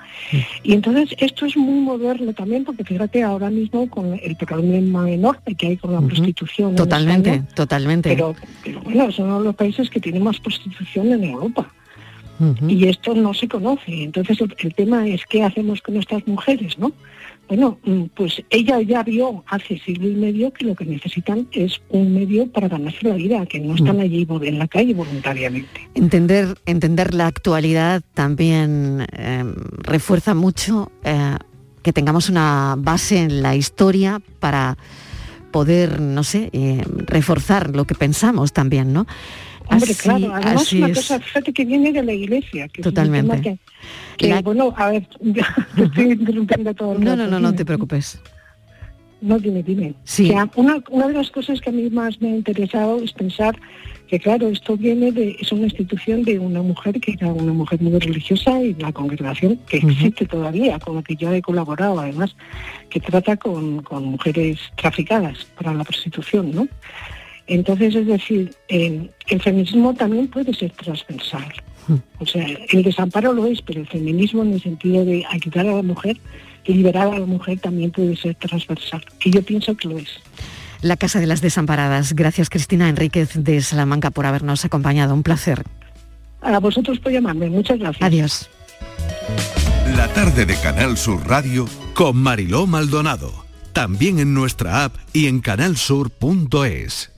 Y entonces esto es muy moderno también, porque fíjate ahora mismo con el problema enorme que hay con la prostitución. Totalmente, totalmente. Pero, pero bueno, son uno de los países que tienen más prostitución en Europa. Y esto no se conoce. Entonces el, tema es qué hacemos con nuestras mujeres, ¿no? Bueno, mm, pues ella ya vio hace siglo y medio que lo que necesitan es un medio para ganarse la vida, que no están mm. allí en la calle voluntariamente. Entender, entender la actualidad también eh, refuerza mucho eh, que tengamos una base en la historia para poder, no sé, eh, reforzar lo que pensamos también, ¿no? Hombre, claro, además una cosa, fíjate que viene de la iglesia. Que Totalmente. que, Bueno, a ver, te estoy interrumpiendo todo el No, no, no, no te preocupes. No, dime, dime. Sí. Sea, una, una de las cosas que a mí más me ha interesado es pensar que, claro, esto viene de, es una institución de una mujer que era una mujer muy religiosa y la congregación que existe todavía, con la que yo he colaborado, además, que trata con, con mujeres traficadas para la prostitución, ¿no? Entonces, es decir, eh, el feminismo también puede ser transversal. O sea, el desamparo lo es, pero el feminismo en el sentido de ayudar a la mujer, liberar a la mujer también puede ser transversal, que yo pienso que lo es. La Casa de las Desamparadas. Gracias Cristina Enríquez de Salamanca por habernos acompañado. Un placer. A vosotros por llamarme, muchas gracias. Adiós. La tarde de Canal Sur Radio con Mariló Maldonado. También en nuestra app y en canalsur.es.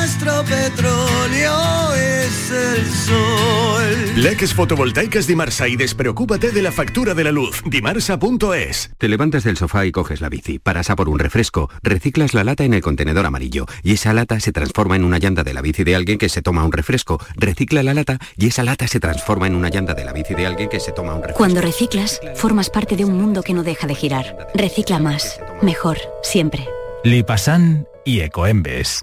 nuestro petróleo es el sol. Leques fotovoltaicas Dimarsa y despreocúpate de la factura de la luz. Dimarsa.es. Te levantas del sofá y coges la bici, paras a por un refresco, reciclas la lata en el contenedor amarillo y esa lata se transforma en una llanta de la bici de alguien que se toma un refresco, recicla la lata y esa lata se transforma en una llanta de la bici de alguien que se toma un refresco. Cuando reciclas, formas parte de un mundo que no deja de girar. Recicla más, mejor, siempre. Lipasan y Ecoembes.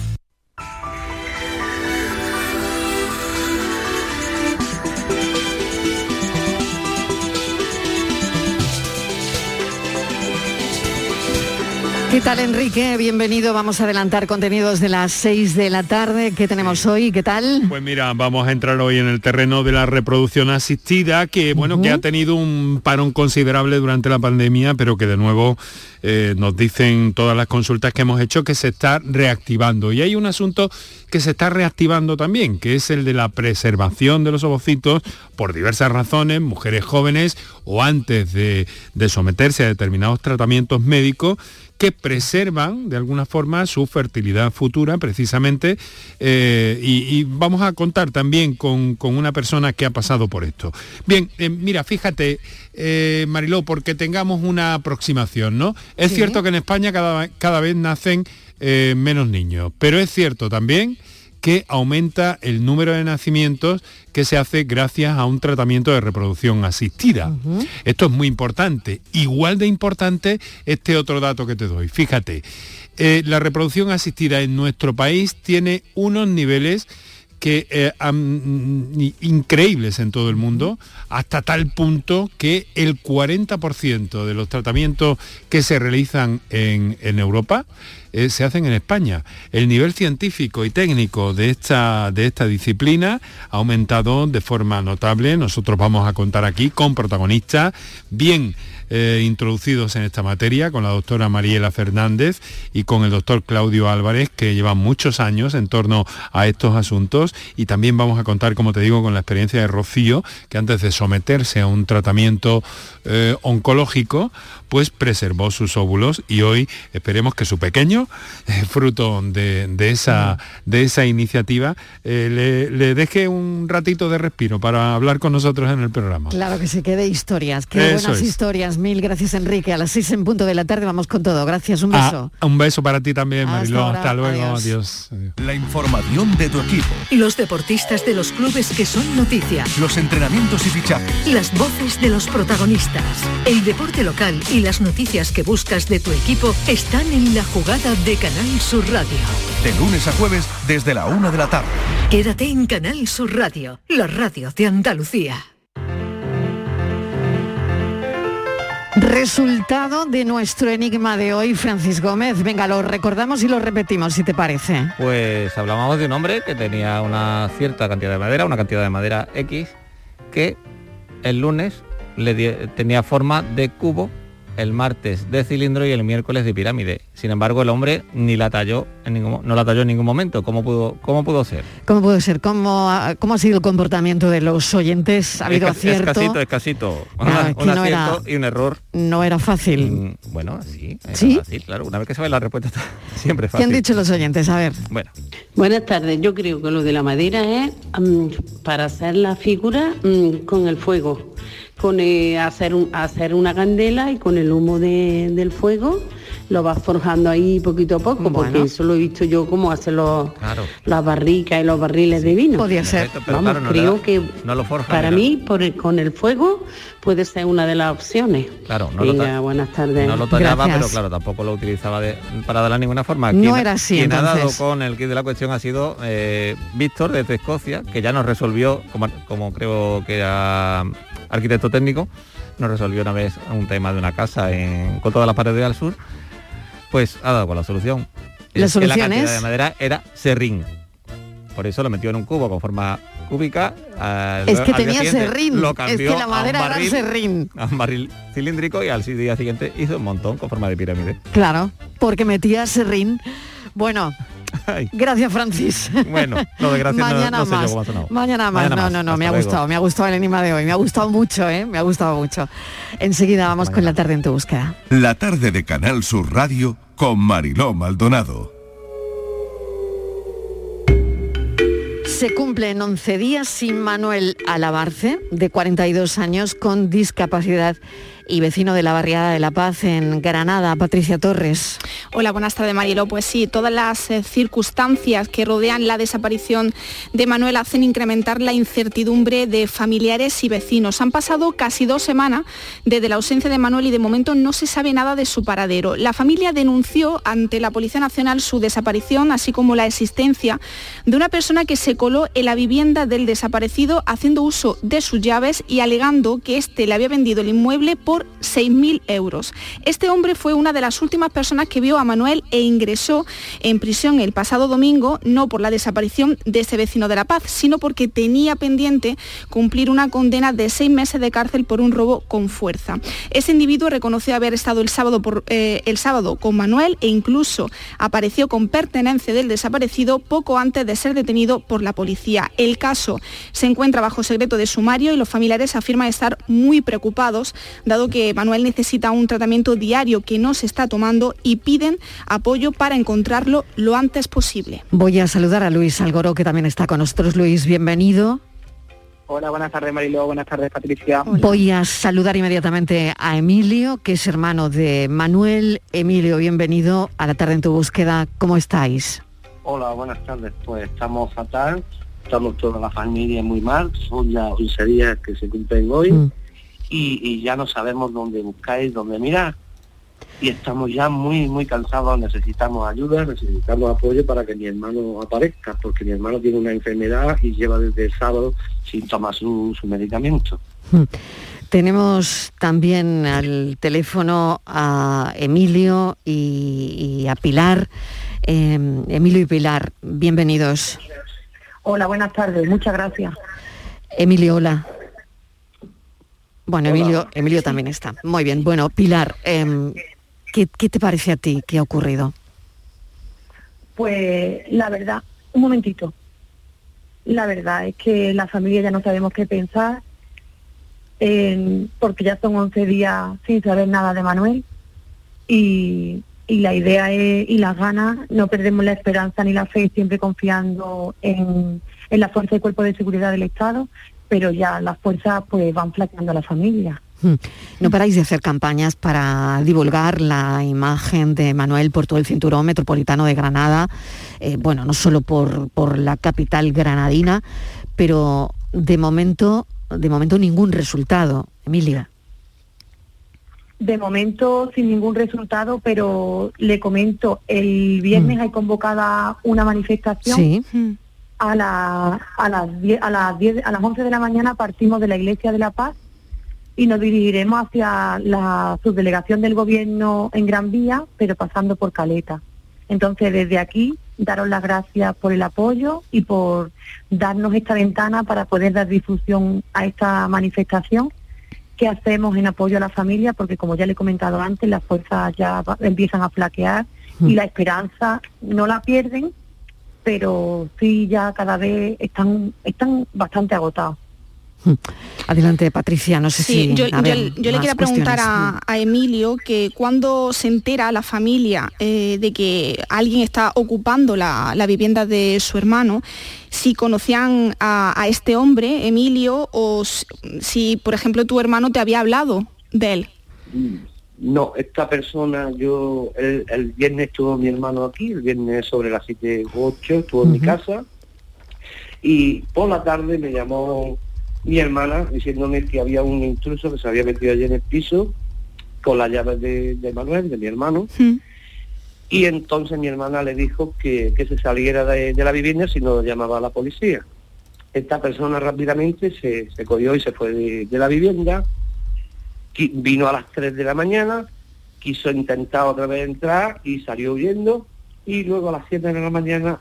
¿Qué tal Enrique? Bienvenido. Vamos a adelantar contenidos de las 6 de la tarde. ¿Qué tenemos hoy? ¿Qué tal? Pues mira, vamos a entrar hoy en el terreno de la reproducción asistida, que bueno, que ha tenido un parón considerable durante la pandemia, pero que de nuevo eh, nos dicen todas las consultas que hemos hecho que se está reactivando. Y hay un asunto que se está reactivando también, que es el de la preservación de los ovocitos por diversas razones, mujeres jóvenes o antes de, de someterse a determinados tratamientos médicos que preservan de alguna forma su fertilidad futura precisamente eh, y, y, vamos a contar también con, con, una persona que ha pasado por esto. Bien, eh, mira, fíjate, eh, Mariló, porque tengamos una aproximación, ¿no? Es cierto que en España cada, cada vez nacen menos niños, pero es cierto también que aumenta el número de nacimientos que se hace gracias a un tratamiento de reproducción asistida. Uh -huh. Esto es muy importante. Igual de importante este otro dato que te doy. Fíjate, eh, la reproducción asistida en nuestro país tiene unos niveles que eh, um, increíbles en todo el mundo, hasta tal punto que el 40% de los tratamientos que se realizan en, en Europa eh, se hacen en España. El nivel científico y técnico de esta, de esta disciplina ha aumentado de forma notable. Nosotros vamos a contar aquí con protagonistas bien eh, introducidos en esta materia con la doctora Mariela Fernández y con el doctor Claudio Álvarez, que llevan muchos años en torno a estos asuntos. Y también vamos a contar, como te digo, con la experiencia de Rocío, que antes de someterse a un tratamiento eh, oncológico, pues preservó sus óvulos y hoy esperemos que su pequeño, eh, fruto de, esa, de esa iniciativa, eh, le, deje un ratito de respiro para hablar con nosotros en el programa. Claro que se quede historias, qué buenas historias. Mil gracias Enrique. A las seis en punto de la tarde vamos con todo. Gracias, un ah, beso. un beso para ti también, Mariló. Hasta, luego. Adiós. La información de tu equipo. Los deportistas de los clubes que son noticia. Los entrenamientos y fichajes. Las voces de los protagonistas. El deporte local y las noticias que buscas de tu equipo están en la jugada de Canal Sur Radio. De lunes a jueves desde la una de la tarde. Quédate en Canal Sur Radio, la radio de Andalucía. Resultado de nuestro enigma de hoy, Francis Gómez. Venga, lo recordamos y lo repetimos, si te parece. Pues hablábamos de un hombre que tenía una cierta cantidad de madera, una cantidad de madera X, que el lunes le tenía forma de cubo el martes de cilindro y el miércoles de pirámide. Sin embargo, el hombre ni la talló en ningún, no la talló en ningún momento. ¿Cómo pudo, cómo pudo ser? ¿Cómo pudo ser? ¿Cómo ha, cómo ha sido el comportamiento de los oyentes? ¿Ha habido acierto? Escasito, escasito. Ah, un acierto y un error. No era fácil. Mm, bueno, sí, ¿Sí? claro. Una vez que se ve la respuesta siempre es fácil. ¿Qué han dicho los oyentes? A ver. Bueno. Buenas tardes. Yo creo que lo de la madera es mm, para hacer la figura mm, con el fuego con eh, hacer, hacer una candela y con el humo del fuego lo vas forjando ahí poquito a poco, porque eso lo he visto yo como hacen los, las barricas y los barriles de vino. Podía ser. Vamos, creo que para mí, por con el fuego, puede ser una de las opciones. Claro, no lo buenas tardes. No lo tallaba, pero claro, tampoco lo utilizaba para darle ninguna forma. No era así. Quien ha dado con el kit de la cuestión ha sido eh, Víctor desde Escocia, que ya nos resolvió, como, como creo que era arquitecto técnico, nos resolvió una vez un tema de una casa con todas las paredes al sur, pues ha dado con la solución. La solución la cantidad es... de madera era serrín. Por eso lo metió en un cubo con forma cúbica. es que tenía serrín. Lo cambió es que la madera era serrín. A un barril cilíndrico y al día siguiente hizo un montón con forma de pirámide. Claro, porque metía serrín. Bueno, Gracias, Francis. Bueno, lo de gracias Mañana no, más. Mañana más. no, no, no, me ha gustado, me ha gustado el enigma de hoy. Me ha gustado mucho, ¿eh? Me ha gustado mucho. Enseguida vamos con la tarde en tu búsqueda. La tarde de Canal Sur Radio con Mariló Maldonado. Se cumplen 11 días sin Manuel Alabarce, de 42 años, con discapacidad y vecino de la barriada de La Paz en Granada, Patricia Torres. Hola, buenas tardes Marilo. Pues sí, todas las eh, circunstancias que rodean la desaparición de Manuel hacen incrementar la incertidumbre de familiares y vecinos. Han pasado casi dos semanas desde la ausencia de Manuel y de momento no se sabe nada de su paradero. La familia denunció ante la Policía Nacional su desaparición, así como la existencia de una persona que se coló en la vivienda del desaparecido haciendo uso de sus llaves y alegando que éste le había vendido el inmueble por 6.000 euros. Este hombre fue una de las últimas personas que vio a Manuel e ingresó en prisión el pasado domingo, no por la desaparición de ese vecino de La Paz, sino porque tenía pendiente cumplir una condena de seis meses de cárcel por un robo con fuerza. Ese individuo reconoció haber estado el sábado, eh, el sábado con Manuel e incluso apareció con pertenencia del desaparecido poco antes de ser detenido por la policía. El caso se encuentra bajo secreto de sumario y los familiares afirman estar muy preocupados, dado que Manuel necesita un tratamiento diario que no se está tomando y piden apoyo para encontrarlo lo antes posible. Voy a saludar a Luis Algoró, que también está con nosotros. Luis, bienvenido. Hola, buenas tardes Mariló, buenas tardes Patricia. Voy a saludar inmediatamente a Emilio, que es hermano de Manuel. Emilio, bienvenido a la tarde en tu búsqueda. ¿Cómo estáis? Hola, buenas tardes. Pues estamos fatal, estamos toda la familia muy mal, son ya 11 días que se cumplen hoy. Mm y, ya no sabemos dónde buscar dónde mirar. Y estamos ya muy, muy cansados, necesitamos ayuda, necesitamos apoyo para que mi hermano aparezca, porque mi hermano tiene una enfermedad y lleva desde el sábado sin tomar su, medicamento. Hmm. Tenemos también al teléfono a Emilio y, a Pilar. Em, Emilio y Pilar, bienvenidos. Hola, buenas tardes, muchas gracias. Emilio, hola. Bueno, Emilio, Emilio también está. Muy bien. Bueno, Pilar, em, ¿qué, ¿qué te parece a ti que ha ocurrido? Pues la verdad, un momentito. La verdad es que la familia ya no sabemos qué pensar, porque ya son 11 días sin saber nada de Manuel y, la idea es, y las ganas, no perdemos la esperanza ni la fe, siempre confiando en, la fuerza y cuerpo de seguridad del Estado, pero ya las fuerzas pues van flaqueando a la familia. Hmm. No paráis de hacer campañas para divulgar la imagen de Manuel por todo el cinturón metropolitano de Granada, eh, bueno, no solo por, por la capital granadina, pero de momento, de momento ningún resultado. Emilia. De momento sin ningún resultado, pero le comento, el viernes Mm. hay convocada una manifestación. Sí. A, la- a las 10, a las 10, a las 11 de la mañana partimos de la Iglesia de la Paz y nos dirigiremos hacia la subdelegación del gobierno en Gran Vía, pero pasando por Caleta. Entonces, desde aquí, daros las gracias por el apoyo y por darnos esta ventana para poder dar difusión a esta manifestación. Que hacemos en apoyo a la familia, porque como ya le he comentado antes, las fuerzas ya empiezan a flaquear y la esperanza no la pierden, pero sí ya cada vez están, están bastante agotados. Adelante, Patricia, no sé Sí, si... yo, yo- le quería preguntar a, a Emilio que cuando se entera la familia eh, de que alguien está ocupando la, la vivienda de su hermano, si conocían a, a este hombre, Emilio, o si, por ejemplo, tu hermano te había hablado de él. No, esta persona, yo, el, el viernes estuvo mi hermano aquí, el viernes sobre las 7 u 8 estuvo en mi casa y por la tarde me llamó mi hermana diciéndome que había un intruso que se había metido allí en el piso con las llaves de, de Manuel, de mi hermano, y entonces mi hermana le dijo que, que se saliera de, de la vivienda si no llamaba a la policía. Esta persona rápidamente se, se cogió y se fue de, de la vivienda, vino a las 3 de la mañana, quiso intentar otra vez entrar y salió huyendo. Y luego a las 7 de la mañana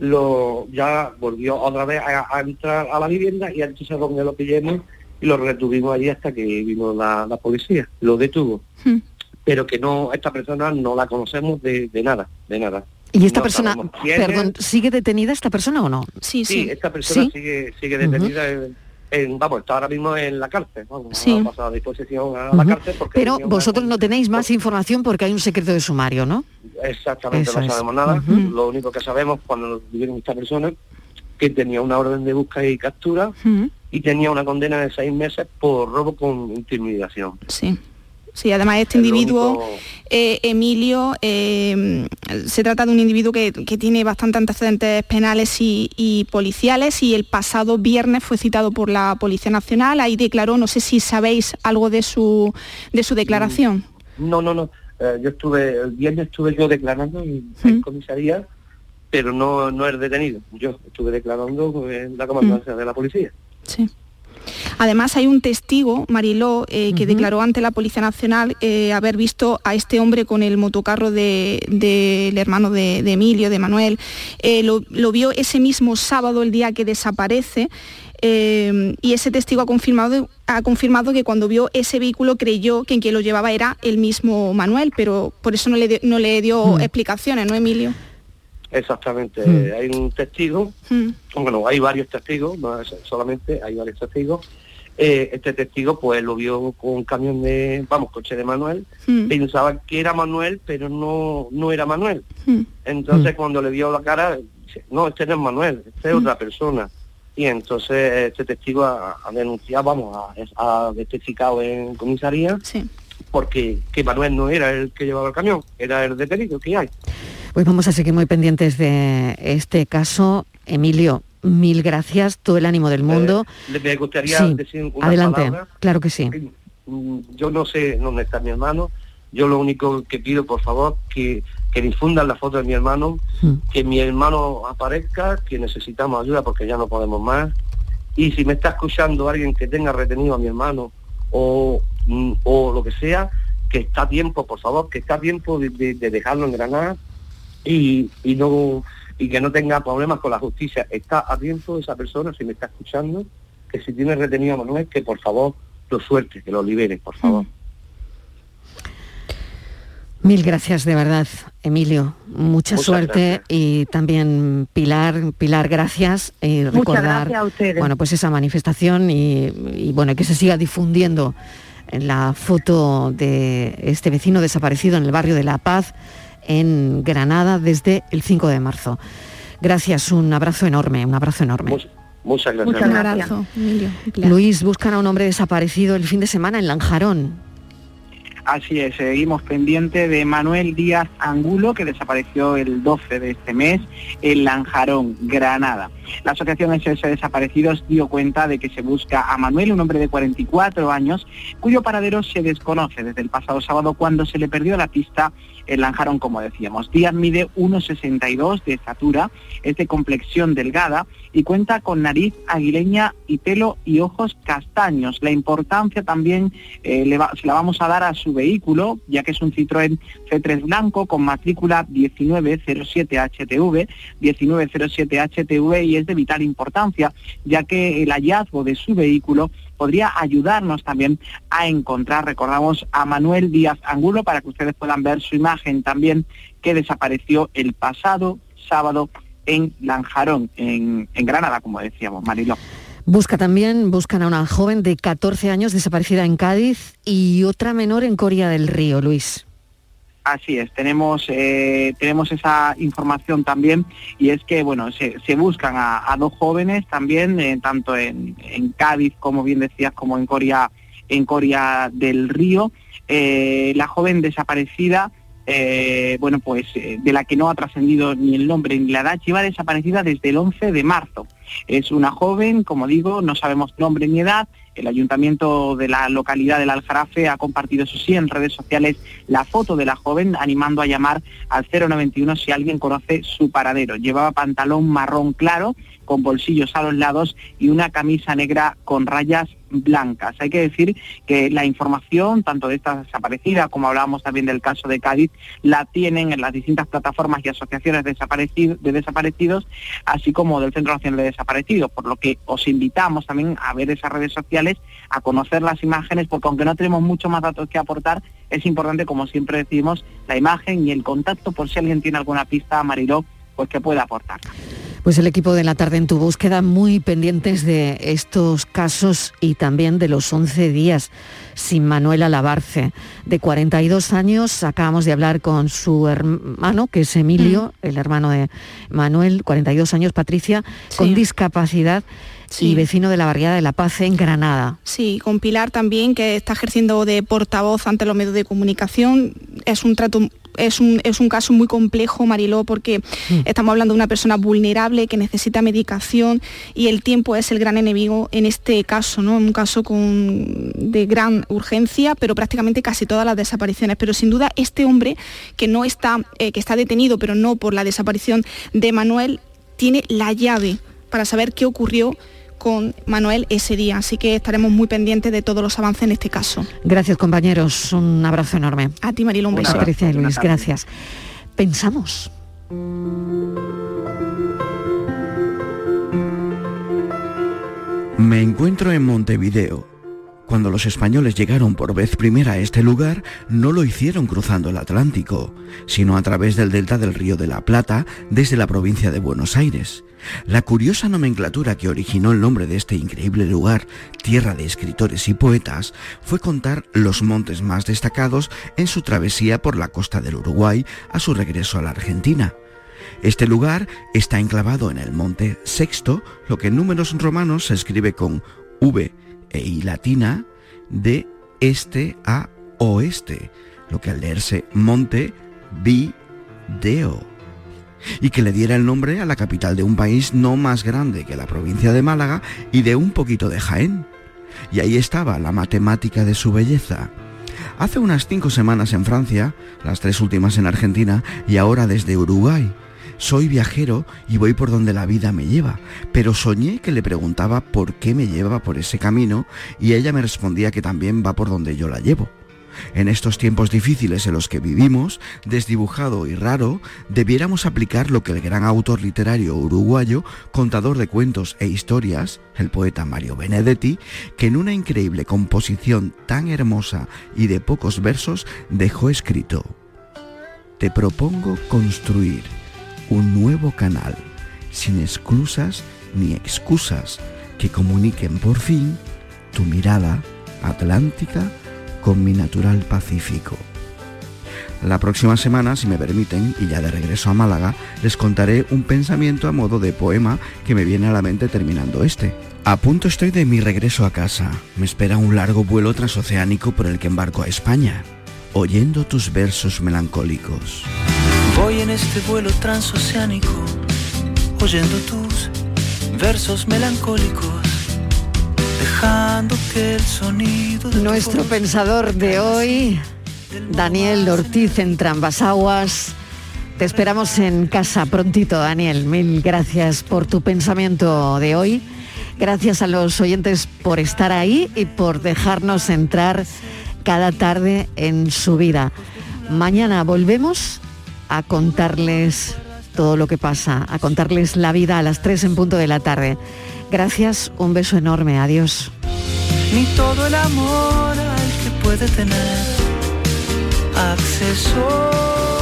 lo ya volvió otra vez a, a entrar a la vivienda y entonces donde lo pillemos y lo retuvimos allí hasta que vino la, la policía, lo detuvo. Pero que no, esta persona no la conocemos de, de nada, de nada. ¿Y esta No persona, perdón, sigue detenida esta persona o no? Sí, Sí, esta persona ¿Sí? sigue, sigue detenida en, en- vamos, está ahora mismo en la cárcel, vamos, Sí. ha pasado a disposición a la cárcel porque Pero una- vosotros no tenéis más información porque hay un secreto de sumario, ¿no? Exactamente, Eso no es. sabemos nada. Lo único que sabemos cuando vivieron esta persona que tenía una orden de búsqueda y captura y tenía una condena de seis meses por robo con intimidación. Sí. Sí, además este individuo, único- eh, Emilio, eh, se trata de un individuo que, que tiene bastantes antecedentes penales y, y policiales y el pasado viernes fue citado por la Policía Nacional, ahí declaró, no sé si sabéis algo de su, de su declaración. No, no, no. Eh, yo estuve, el viernes estuve yo declarando en, en comisaría, pero no, no es detenido. Yo estuve declarando en la comandancia de la policía. Sí. Además hay un testigo, Mariló, eh, que declaró ante la Policía Nacional eh, haber visto a este hombre con el motocarro de- del hermano de, de Emilio, de Manuel. Eh, lo, lo vio ese mismo sábado, el día que desaparece. eh, y ese testigo ha confirmado, ha confirmado que cuando vio ese vehículo creyó que en quien lo llevaba era el mismo Manuel, pero por eso no le, dio- no le dio explicaciones, ¿no, Emilio? Exactamente. Mm. Eh, hay un testigo, Mm. bueno, hay varios testigos, no es solamente, hay varios testigos. Eh, este testigo pues lo vio con un camión de, vamos, coche de Manuel, Mm. pensaba que era Manuel, pero no, no era Manuel. Entonces cuando le vio la cara, dice, no, este no es Manuel, este es otra persona. Y entonces este testigo ha, ha denunciado, vamos, ha, ha testificado en comisaría porque que Manuel no era el que llevaba el camión, era el detenido que hay. Pues vamos a seguir muy pendientes de este caso. Emilio, mil gracias, todo el ánimo del mundo. Le me gustaría Sí, decir una adelante, palabra. claro que sí. Mm, Yo no sé dónde está mi hermano. Yo lo único que pido, por favor, que, que difundan la foto de mi hermano, que mi hermano aparezca, que necesitamos ayuda porque ya no podemos más. Y si me está escuchando alguien que tenga retenido a mi hermano o, mm, o lo que sea, que está a tiempo, por favor, que está a tiempo de, de- de dejarlo en Granada y, y no y que no tenga problemas con la justicia. Está a tiempo esa persona, si me está escuchando, que si tiene retenido a Manuel, que por favor lo suerte, que lo libere, por favor. Mil gracias de verdad, Emilio. Mucha suerte y también Pilar, Pilar, gracias y recordar gracias a ustedes. bueno, pues esa manifestación y, y, bueno, que se siga difundiendo la foto de este vecino desaparecido en el barrio de La Paz en Granada desde el 5 de marzo. Gracias, un abrazo enorme, un abrazo enorme. Muchas gracias. Muchas gracias, Emilio. Pilar. Luis, buscan a un hombre desaparecido el fin de semana en Lanjarón. Así es, seguimos pendiente de Manuel Díaz Angulo, que desapareció el 12 de este mes en Lanjarón, Granada. La Asociación SOS Desaparecidos dio cuenta de que se busca a Manuel, un hombre de 44 años, cuyo paradero se desconoce desde el pasado sábado cuando se le perdió la pista en Lanjarón, como decíamos. Díaz mide 1,62 de estatura, es de complexión delgada y cuenta con nariz aguileña y pelo y ojos castaños. La importancia también eh, se la vamos a dar a su vehículo, ya que es un Citroën C3 blanco con matrícula 1907HTV, 1907HTV y es de vital importancia, ya que el hallazgo de su vehículo podría ayudarnos también a encontrar, recordamos, a Manuel Díaz Angulo para que ustedes puedan ver su imagen también que desapareció el pasado sábado en Lanjarón, en, en Granada, como decíamos, Mariló. Busca también, buscan a una joven de 14 años desaparecida en Cádiz y otra menor en Coria del Río, Luis. Así es, tenemos, eh, tenemos esa información también y es que bueno, se, buscan a, dos jóvenes también, eh, tanto en, en, Cádiz, como bien decías, como en Coria, en Coria del Río. Eh, la joven desaparecida, bueno, pues de la que no ha trascendido ni el nombre ni la edad, lleva desaparecida desde el 11 de marzo. Es una joven, como digo, no sabemos nombre ni edad, el ayuntamiento de la localidad del Aljarafe ha compartido, eso sí, en redes sociales la foto de la joven animando a llamar al 091 si alguien conoce su paradero. Llevaba pantalón marrón claro con bolsillos a los lados y una camisa negra con rayas blancas. Hay que decir que la información, tanto de esta desaparecida como hablábamos también del caso de Cádiz, la tienen en las distintas plataformas y asociaciones de, desaparecidos, de desaparecidos, así como del Centro Nacional de Desaparecidos, por lo que os invitamos también a ver esas redes sociales, a conocer las imágenes, porque aunque no tenemos mucho más datos que aportar, es importante, como siempre decimos, la imagen y el contacto por si alguien tiene alguna pista, Mariló, pues que pueda aportar. Pues el equipo de la tarde en tu búsqueda muy pendientes de estos casos y también de los 11 días sin Manuel Alabarce. De 42 años, acabamos de hablar con su hermano, que es Emilio, mm. el hermano de Manuel, 42 años, Patricia, sí. con discapacidad. Sí. y vecino de la barriada de La Paz en Granada. Sí, con Pilar también, que está ejerciendo de portavoz ante los medios de comunicación. Es un trato es un, es un, caso muy complejo, Mariló, porque mm. estamos hablando de una persona vulnerable que necesita medicación y el tiempo es el gran enemigo en este caso, ¿no? Un caso con, de gran urgencia, pero prácticamente casi todas las desapariciones. Pero sin duda este hombre que no está, eh, que está detenido, pero no por la desaparición de Manuel, tiene la llave para saber qué ocurrió con Manuel ese día, así que estaremos muy pendientes de todos los avances en este caso. Gracias compañeros, un abrazo enorme. A ti Marilo, un beso. Patricia y Luis, gracias. Pensamos. Me encuentro en Montevideo. Cuando los españoles llegaron por vez primera a este lugar, no lo hicieron cruzando el Atlántico, sino a través del delta del río de la Plata, desde la provincia de Buenos Aires. La curiosa nomenclatura que originó el nombre de este increíble lugar, tierra de escritores y poetas, fue contar los montes más destacados en su travesía por la costa del Uruguay a su regreso a la Argentina. Este lugar está enclavado en el monte Sexto, lo que en números romanos se escribe con V e I latina, de este a oeste, lo que al leerse monte, vi, deo y que le diera el nombre a la capital de un país no más grande que la provincia de Málaga y de un poquito de Jaén. Y ahí estaba la matemática de su belleza. Hace unas cinco semanas en Francia, las tres últimas en Argentina y ahora desde Uruguay. Soy viajero y voy por donde la vida me lleva, pero soñé que le preguntaba por qué me llevaba por ese camino y ella me respondía que también va por donde yo la llevo. En estos tiempos difíciles en los que vivimos, desdibujado y raro, debiéramos aplicar lo que el gran autor literario uruguayo, contador de cuentos e historias, el poeta Mario Benedetti, que en una increíble composición tan hermosa y de pocos versos dejó escrito, Te propongo construir un nuevo canal, sin exclusas ni excusas, que comuniquen por fin tu mirada atlántica con mi natural Pacífico. La próxima semana, si me permiten, y ya de regreso a Málaga, les contaré un pensamiento a modo de poema que me viene a la mente terminando este. A punto estoy de mi regreso a casa. Me espera un largo vuelo transoceánico por el que embarco a España, oyendo tus versos melancólicos. Voy en este vuelo transoceánico, oyendo tus versos melancólicos, dejando que el sonido de Nuestro pensador de hoy, Daniel Ortiz en Trambasaguas. Te esperamos en casa prontito, Daniel. Mil gracias por tu pensamiento de hoy. Gracias a los oyentes por estar ahí y por dejarnos entrar cada tarde en su vida. Mañana volvemos a contarles todo lo que pasa, a contarles la vida a las 3 en punto de la tarde. Gracias, un beso enorme, adiós. ni todo el amor al que puede tener acceso.